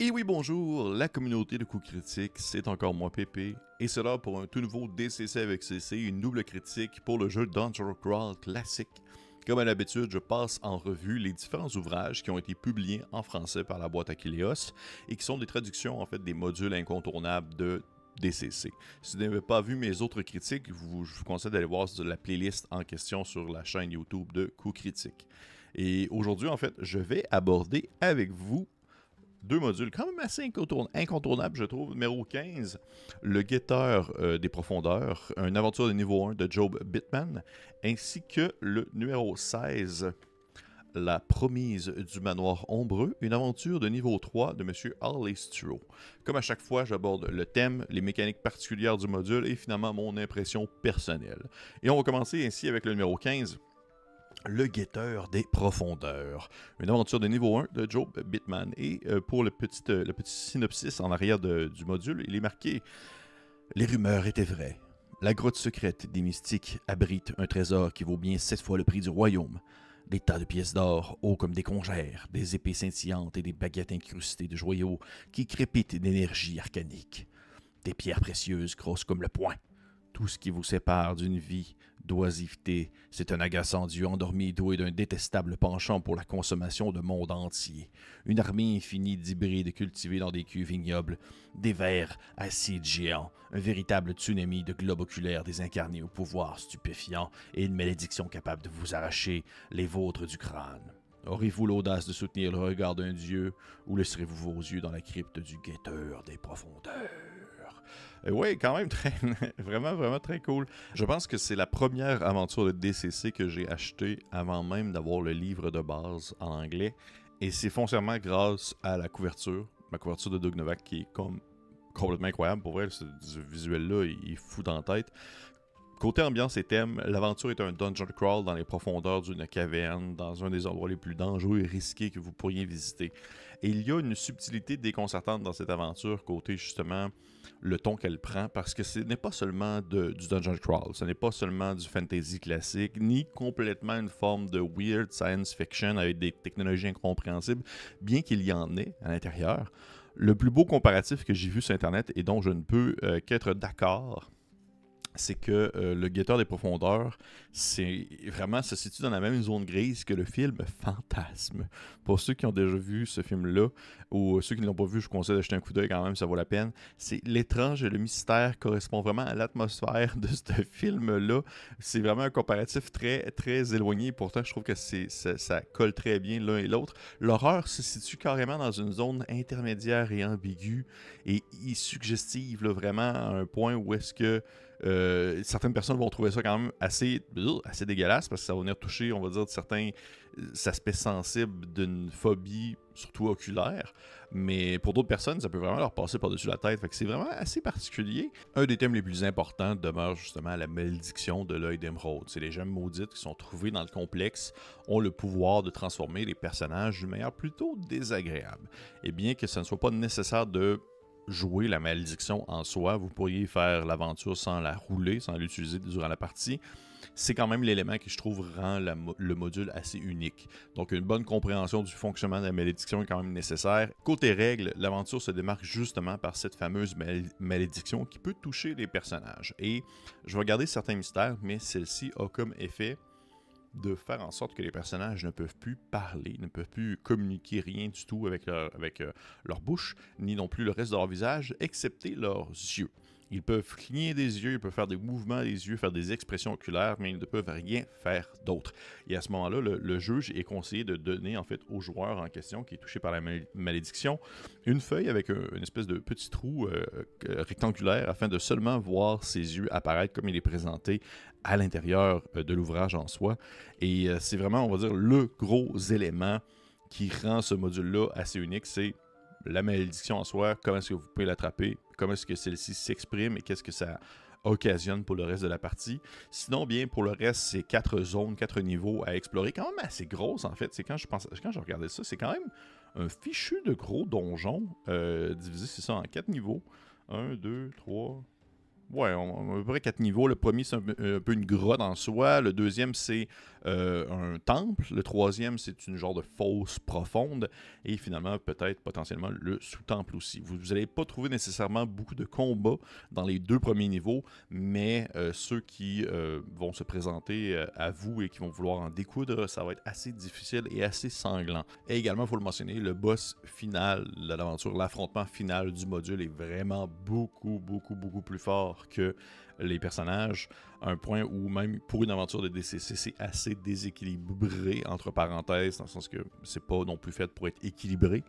Et oui, bonjour, la communauté de coups critiques, c'est encore moi Pépé, et c'est là pour un tout nouveau DCC avec CC, une double critique pour le jeu Dungeon Crawl classique. Comme à l'habitude, je passe en revue les différents ouvrages qui ont été publiés en français par la boîte Aquileos et qui sont des traductions en fait des modules incontournables de DCC. Si vous n'avez pas vu mes autres critiques, je vous conseille d'aller voir la playlist en question sur la chaîne YouTube de Coups Critiques. Et aujourd'hui, en fait, je vais aborder avec vous deux modules quand même assez incontournables, je trouve. Numéro 15, Le Guetteur euh, des Profondeurs, une aventure de niveau 1 de Job Bitman, ainsi que le numéro 16, la promise du manoir ombreux, une aventure de niveau 3 de M. Harley Sturo. Comme à chaque fois, j'aborde le thème, les mécaniques particulières du module et finalement mon impression personnelle. Et on va commencer ainsi avec le numéro 15. Le guetteur des profondeurs. Une aventure de niveau 1 de Joe Bitman. Et euh, pour le petit, euh, le petit synopsis en arrière du module, il est marqué Les rumeurs étaient vraies. La grotte secrète des mystiques abrite un trésor qui vaut bien sept fois le prix du royaume des tas de pièces d'or, hauts comme des congères, des épées scintillantes et des baguettes incrustées de joyaux qui crépitent d'énergie arcanique, des pierres précieuses grosses comme le poing. Tout ce qui vous sépare d'une vie d'oisiveté, c'est un agaçant dieu endormi doué d'un détestable penchant pour la consommation de monde entier. Une armée infinie d'hybrides cultivés dans des cuves ignobles, des vers acides géants, un véritable tsunami de globes oculaires désincarnés au pouvoir stupéfiant et une malédiction capable de vous arracher les vôtres du crâne. Aurez-vous l'audace de soutenir le regard d'un dieu ou laisserez-vous vos yeux dans la crypte du guetteur des profondeurs? Euh, oui, quand même vraiment, vraiment très cool. Je pense que c'est la première aventure de DCC que j'ai achetée avant même d'avoir le livre de base en anglais. Et c'est foncièrement grâce à la couverture, ma couverture de Doug Novak qui est comme complètement incroyable. Pour vrai, ce visuel-là, il est fou dans la tête. Côté ambiance et thème, l'aventure est un dungeon crawl dans les profondeurs d'une caverne, dans un des endroits les plus dangereux et risqués que vous pourriez visiter. Et il y a une subtilité déconcertante dans cette aventure, côté justement le ton qu'elle prend, parce que ce n'est pas seulement du dungeon crawl, ce n'est pas seulement du fantasy classique, ni complètement une forme de weird science fiction avec des technologies incompréhensibles, bien qu'il y en ait à l'intérieur. Le plus beau comparatif que j'ai vu sur Internet et dont je ne peux euh, qu'être d'accord, c'est que euh, le guetteur des profondeurs, c'est vraiment se situe dans la même zone grise que le film Fantasme. Pour ceux qui ont déjà vu ce film-là, ou ceux qui ne l'ont pas vu, je vous conseille d'acheter un coup d'œil quand même, ça vaut la peine. C'est l'étrange et le mystère correspond vraiment à l'atmosphère de ce film-là. C'est vraiment un comparatif très, très éloigné. Pourtant, je trouve que c'est, ça, colle très bien l'un et l'autre. L'horreur se situe carrément dans une zone intermédiaire et ambiguë et suggestive, vraiment à un point où est-ce que euh, certaines personnes vont trouver ça quand même assez, assez dégueulasse parce que ça va venir toucher, on va dire, certains euh, aspects sensibles d'une phobie, surtout oculaire. Mais pour d'autres personnes, ça peut vraiment leur passer par-dessus la tête. Fait c'est vraiment assez particulier. Un des thèmes les plus importants demeure justement la malédiction de l'œil d'émeraude. C'est les gemmes maudites qui sont trouvées dans le complexe ont le pouvoir de transformer les personnages d'une manière plutôt désagréable. Et bien que ce ne soit pas nécessaire de jouer la malédiction en soi. Vous pourriez faire l'aventure sans la rouler, sans l'utiliser durant la partie. C'est quand même l'élément qui, je trouve, rend le module assez unique. Donc, une bonne compréhension du fonctionnement de la malédiction est quand même nécessaire. Côté règles, l'aventure se démarque justement par cette fameuse malédiction qui peut toucher les personnages. Et je vais garder certains mystères, mais celle-ci a comme effet de faire en sorte que les personnages ne peuvent plus parler, ne peuvent plus communiquer rien du tout avec leur, avec, euh, leur bouche, ni non plus le reste de leur visage, excepté leurs yeux. Ils peuvent cligner des yeux, ils peuvent faire des mouvements des yeux, faire des expressions oculaires, mais ils ne peuvent rien faire d'autre. Et à ce moment-là, le, juge est conseillé de donner en fait au joueur en question qui est touché par la malédiction une feuille avec une espèce de petit trou euh, euh, rectangulaire afin de seulement voir ses yeux apparaître comme il est présenté à l'intérieur euh, de l'ouvrage en soi. Et c'est vraiment, on va dire, le gros élément qui rend ce module-là assez unique, c'est la malédiction en soi, comment est-ce que vous pouvez l'attraper, comment est-ce que celle-ci s'exprime et qu'est-ce que ça occasionne pour le reste de la partie. Sinon, bien, pour le reste, c'est quatre zones, quatre niveaux à explorer, quand même assez grosses en fait. C'est quand je regardais ça, c'est quand même un fichu de gros donjon euh, divisé, c'est ça, en quatre niveaux. Un, deux, trois, Ouais, on, a à peu près quatre niveaux. Le premier, c'est un, peu une grotte en soi. Le deuxième, c'est euh, un temple. Le troisième, c'est une genre de fosse profonde. Et finalement, peut-être potentiellement le sous-temple aussi. Vous n'allez pas trouver nécessairement beaucoup de combats dans les deux premiers niveaux, mais euh, ceux qui euh, vont se présenter à vous et qui vont vouloir en découdre, ça va être assez difficile et assez sanglant. Et également, il faut le mentionner, le boss final de l'aventure, l'affrontement final du module est vraiment beaucoup, beaucoup, beaucoup plus fort que les personnages, un point où même pour une aventure de DCC, c'est assez déséquilibré, entre parenthèses, dans le sens que c'est pas non plus fait pour être équilibré.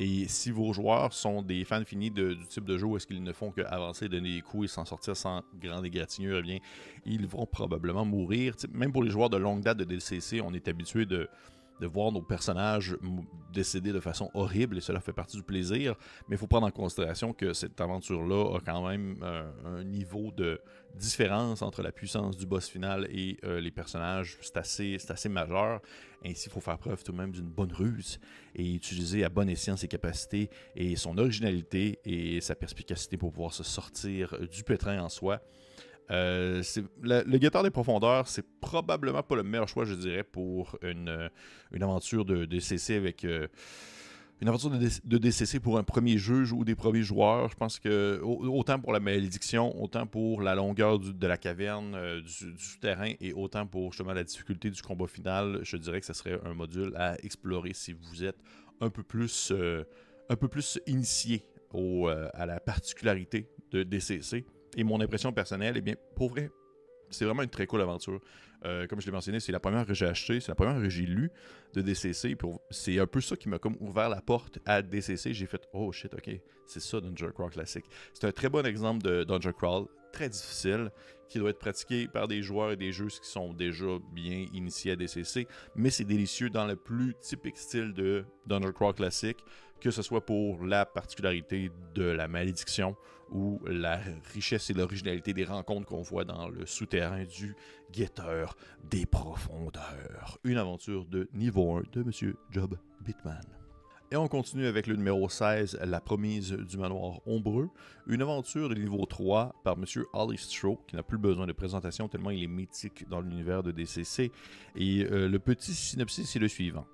Et si vos joueurs sont des fans finis du type de jeu où est-ce qu'ils ne font qu'avancer, donner des coups et s'en sortir sans grande égratignure, eh bien, ils vont probablement mourir. même pour les joueurs de longue date de DCC, on est habitué de de voir nos personnages décéder de façon horrible et cela fait partie du plaisir. Mais il faut prendre en considération que cette aventure-là a quand même euh, un niveau de différence entre la puissance du boss final et euh, les personnages. C'est assez, assez majeur. Ainsi, il faut faire preuve tout de même d'une bonne ruse et utiliser à bon escient ses capacités et son originalité et sa perspicacité pour pouvoir se sortir du pétrin en soi. Euh, le, guetteur des profondeurs, c'est probablement pas le meilleur choix, je dirais, pour une, euh, aventure de DCC avec. Euh, une aventure de, DCC pour un premier juge ou des premiers joueurs. Je pense que autant pour la malédiction, autant pour la longueur de la caverne, du, souterrain et autant pour justement la difficulté du combat final, je dirais que ce serait un module à explorer si vous êtes un peu plus, un peu plus initié à la particularité de DCC. Et mon impression personnelle, eh bien, pour vrai, c'est vraiment une très cool aventure. Euh, comme je l'ai mentionné, c'est la première que j'ai achetée, c'est la première que j'ai lue de DCC. C'est un peu ça qui m'a comme ouvert la porte à DCC. J'ai fait Oh shit, ok, c'est ça Dungeon Crawl classique. C'est un très bon exemple de Dungeon Crawl, très difficile, qui doit être pratiqué par des joueurs et des jeux qui sont déjà bien initiés à DCC. Mais c'est délicieux dans le plus typique style de Dungeon Crawl classique que ce soit pour la particularité de la malédiction ou la richesse et l'originalité des rencontres qu'on voit dans le souterrain du guetteur des profondeurs. Une aventure de niveau 1 de M. Job Bitman. Et on continue avec le numéro 16, La promise du manoir ombreux, une aventure de niveau 3 par M. Holly Stroh, qui n'a plus besoin de présentation tellement il est mythique dans l'univers de DCC. Et euh, le petit synopsis est le suivant.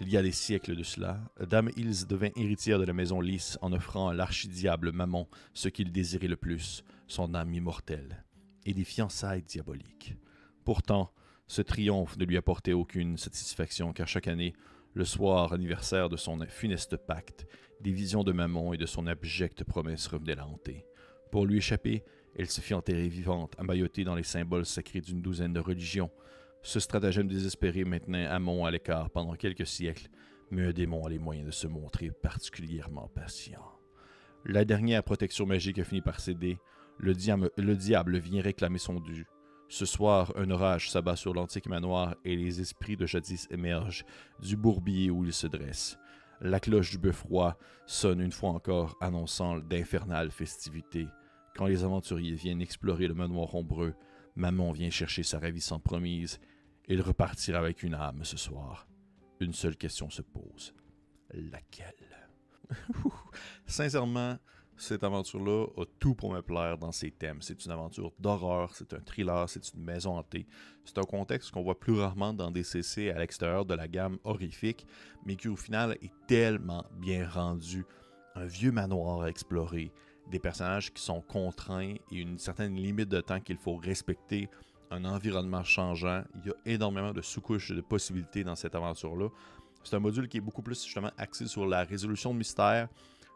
Il y a des siècles de cela, Dame Hills devint héritière de la maison Lys en offrant à l'archidiable Mammon ce qu'il désirait le plus, son âme immortelle, et des fiançailles diaboliques. Pourtant, ce triomphe ne lui apportait aucune satisfaction car chaque année, le soir anniversaire de son funeste pacte, des visions de Mammon et de son abjecte promesse revenaient la hanter. Pour lui échapper, elle se fit enterrer vivante, emmaillotée dans les symboles sacrés d'une douzaine de religions, ce stratagème désespéré maintenait Amon à l'écart pendant quelques siècles, mais un démon a les moyens de se montrer particulièrement patient. La dernière protection magique a fini par céder, le, le diable vient réclamer son dû. Ce soir, un orage s'abat sur l'antique manoir et les esprits de jadis émergent du bourbier où ils se dressent. La cloche du bœuf roi sonne une fois encore, annonçant d'infernales festivités. Quand les aventuriers viennent explorer le manoir ombreux, Maman vient chercher sa ravissante promise il repartira avec une âme ce soir. Une seule question se pose. Laquelle? Sincèrement, cette aventure-là a tout pour me plaire dans ses thèmes. C'est une aventure d'horreur, c'est un thriller, c'est une maison hantée. C'est un contexte qu'on voit plus rarement dans des CC à l'extérieur de la gamme horrifique, mais qui au final est tellement bien rendu. Un vieux manoir à explorer, des personnages qui sont contraints et une certaine limite de temps qu'il faut respecter un environnement changeant. Il y a énormément de sous-couches de possibilités dans cette aventure-là. C'est un module qui est beaucoup plus justement axé sur la résolution de mystères,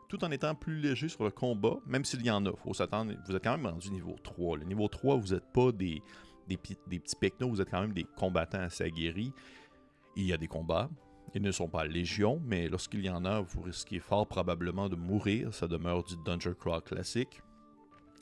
tout en étant plus léger sur le combat, même s'il y en a. Faut s'attendre. Vous êtes quand même rendu niveau 3. Le niveau 3, vous n'êtes pas des, petits pecnos, vous êtes quand même des combattants assez aguerris. Il y a des combats. Ils ne sont pas légion, mais lorsqu'il y en a, vous risquez fort probablement de mourir. Ça demeure du Dungeon Crawl classique.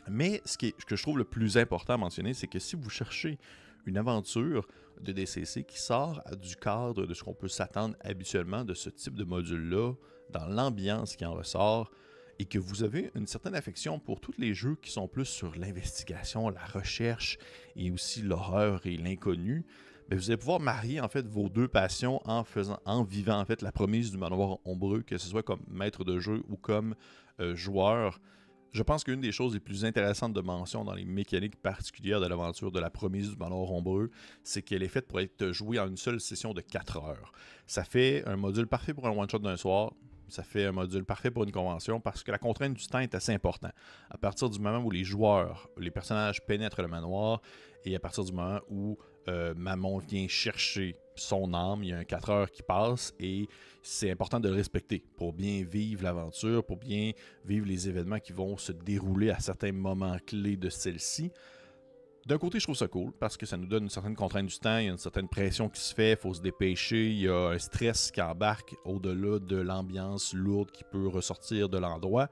Mais ce, que je trouve le plus important à mentionner, c'est que si vous cherchez une aventure de DCC qui sort du cadre de ce qu'on peut s'attendre habituellement de ce type de module-là, dans l'ambiance qui en ressort, et que vous avez une certaine affection pour tous les jeux qui sont plus sur l'investigation, la recherche et aussi l'horreur et l'inconnu, ben, vous allez pouvoir marier en fait vos deux passions en faisant, en vivant en fait la promise du manoir ombreux, que ce soit comme maître de jeu ou comme euh, joueur Je pense qu'une des choses les plus intéressantes de mention dans les mécaniques particulières de l'aventure de la promise du manoir ombreux, c'est qu'elle est faite pour être jouée en une seule session de 4 heures. Ça fait un module parfait pour un one-shot d'un soir, ça fait un module parfait pour une convention parce que la contrainte du temps est assez importante. À partir du moment où les joueurs, les personnages pénètrent le manoir et à partir du moment où euh, Mammon vient chercher son âme, il y a un 4 heures qui passe et c'est important de le respecter pour bien vivre l'aventure, pour bien vivre les événements qui vont se dérouler à certains moments clés de celle-ci. D'un côté, je trouve ça cool parce que ça nous donne une certaine contrainte du temps, il y a une certaine pression qui se fait, il faut se dépêcher, il y a un stress qui embarque au-delà de l'ambiance lourde qui peut ressortir de l'endroit.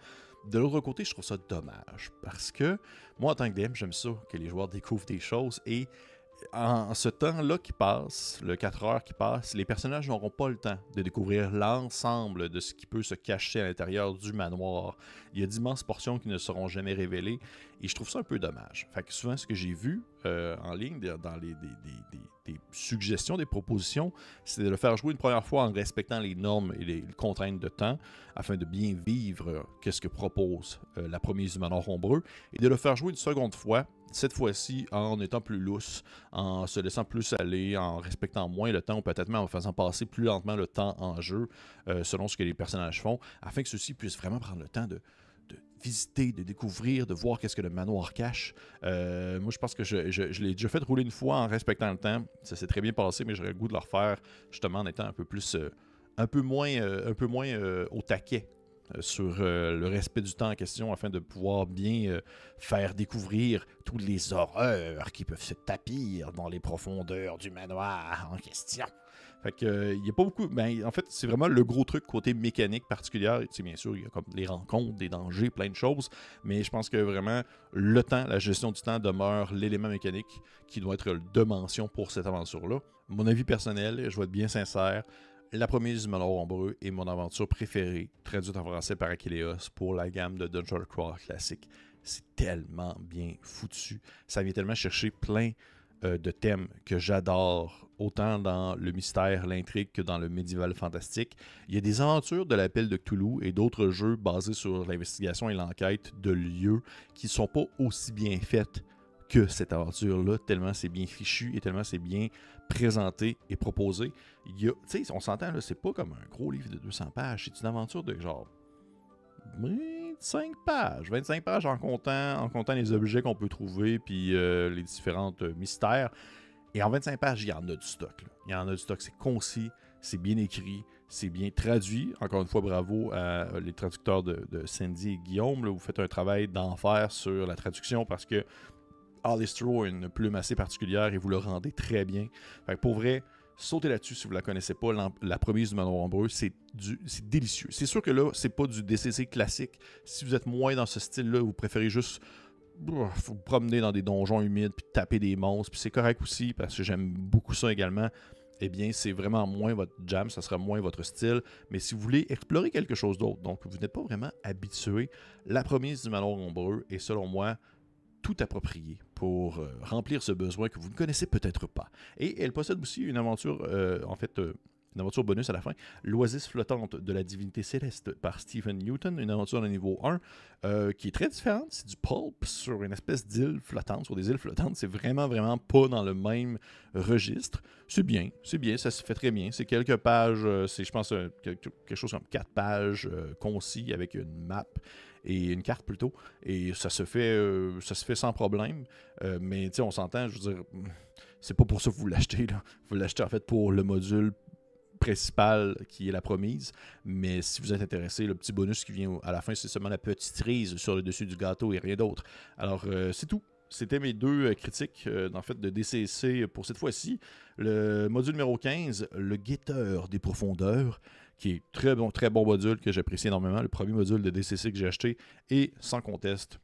De l'autre côté, je trouve ça dommage parce que moi, en tant que DM, j'aime ça que les joueurs découvrent des choses et en ce temps-là qui passe, le 4 heures qui passe, les personnages n'auront pas le temps de découvrir l'ensemble de ce qui peut se cacher à l'intérieur du manoir. Il y a d'immenses portions qui ne seront jamais révélées et je trouve ça un peu dommage. Fait que souvent, ce que j'ai vu euh, en ligne dans les des, suggestions, des propositions, c'est de le faire jouer une première fois en respectant les normes et les, contraintes de temps afin de bien vivre qu'est-ce que propose euh, la promise du manoir ombreux et de le faire jouer une seconde fois cette fois-ci en étant plus lousse, en se laissant plus aller, en respectant moins le temps, ou peut-être même en faisant passer plus lentement le temps en jeu, euh, selon ce que les personnages font, afin que ceux-ci puissent vraiment prendre le temps de, visiter, de découvrir, de voir qu'est-ce que le manoir cache. Euh, moi, je pense que je, l'ai déjà fait rouler une fois en respectant le temps. Ça s'est très bien passé, mais j'aurais le goût de le refaire justement en étant un peu plus, euh, un peu moins, un peu moins au taquet sur euh, le respect du temps en question afin de pouvoir bien euh, faire découvrir toutes les horreurs qui peuvent se tapir dans les profondeurs du manoir en question. Fait que il y a pas beaucoup. Ben, en fait, c'est vraiment le gros truc côté mécanique particulière. Tu bien sûr, il y a comme les rencontres, des dangers, plein de choses. Mais je pense que vraiment le temps, la gestion du temps demeure l'élément mécanique qui doit être de mention pour cette aventure-là. Mon avis personnel, je vais être bien sincère, la Promise du Manoir Ombreux est mon aventure préférée, traduite en français par Achilleos pour la gamme de Dungeon Crawl classique. C'est tellement bien foutu. Ça vient tellement chercher plein euh, de thèmes que j'adore, autant dans le mystère, l'intrigue que dans le médiéval fantastique. Il y a des aventures de l'appel de Cthulhu et d'autres jeux basés sur l'investigation et l'enquête de lieux qui ne sont pas aussi bien faites que cette aventure-là, tellement c'est bien fichu et tellement c'est bien présenté et proposé. Il on s'entend, là, c'est pas comme un gros livre de 200 pages, c'est une aventure de genre 25 pages, 25 pages en comptant, les objets qu'on peut trouver, puis euh, les différents euh, mystères. Et en 25 pages, il y en a du stock. Il y en a du stock, c'est concis, c'est bien écrit, c'est bien traduit. Encore une fois, bravo à euh, les traducteurs de, Sandy et Guillaume. vous faites un travail d'enfer sur la traduction parce que Alistro a une plume assez particulière et vous le rendez très bien. pour vrai, sautez là-dessus si vous ne la connaissez pas. La, promise du manoir ombreux, c'est délicieux. C'est sûr que là, c'est pas du DCC classique. Si vous êtes moins dans ce style-là, vous préférez juste vous promener dans des donjons humides puis taper des monstres, puis c'est correct aussi parce que j'aime beaucoup ça également. Eh bien, c'est vraiment moins votre jam, ça sera moins votre style. Mais si vous voulez explorer quelque chose d'autre, donc vous n'êtes pas vraiment habitué, la promise du manoir ombreux est selon moi tout approprié pour euh, remplir ce besoin que vous ne connaissez peut-être pas. Et elle possède aussi une aventure, euh, en fait, euh, une aventure bonus à la fin, L'Oasis flottante de la divinité céleste par Stephen Newton, une aventure de niveau 1 qui est très différente. C'est du pulp sur une espèce d'île flottante, sur des îles flottantes. C'est vraiment, vraiment pas dans le même registre. C'est bien, c'est bien, ça se fait très bien. C'est quelques pages, c'est je pense quelque chose comme quatre pages concis avec une map et une carte plutôt. Et ça se fait, euh, ça se fait sans problème. Euh, mais on s'entend, je veux dire, c'est pas pour ça que vous l'achetez. Vous l'achetez en fait pour le module principal qui est la promise. Mais si vous êtes intéressé, le petit bonus qui vient à la fin, c'est seulement la petite cerise sur le dessus du gâteau et rien d'autre. Alors, euh, c'est tout. C'était mes deux critiques en fait, de DCC pour cette fois-ci. Le module numéro 15, le guetteur des profondeurs qui est très bon, très bon module que j'apprécie énormément. Le premier module de DCC que j'ai acheté et sans conteste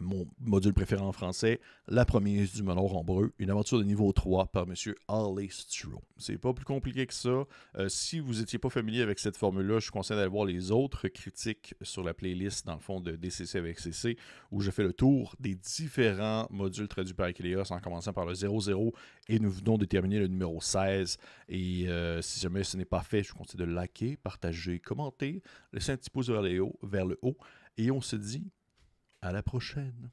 mon module préféré en français, La Promise du Manoir Ombreux, une aventure de niveau 3 par M. Harley Stroh. C'est pas plus compliqué que ça. Euh, si vous n'étiez pas familier avec cette formule-là, je vous conseille d'aller voir les autres critiques sur la playlist, dans le fond, de DCC avec CC, où je fais le tour des différents modules traduits par Achilleos, en commençant par le 00, et nous venons de terminer le numéro 16. Et euh, si jamais ce n'est pas fait, je vous conseille de liker, partager, commenter, laisser un petit pouce vers le haut, vers le haut et on se dit À la prochaine.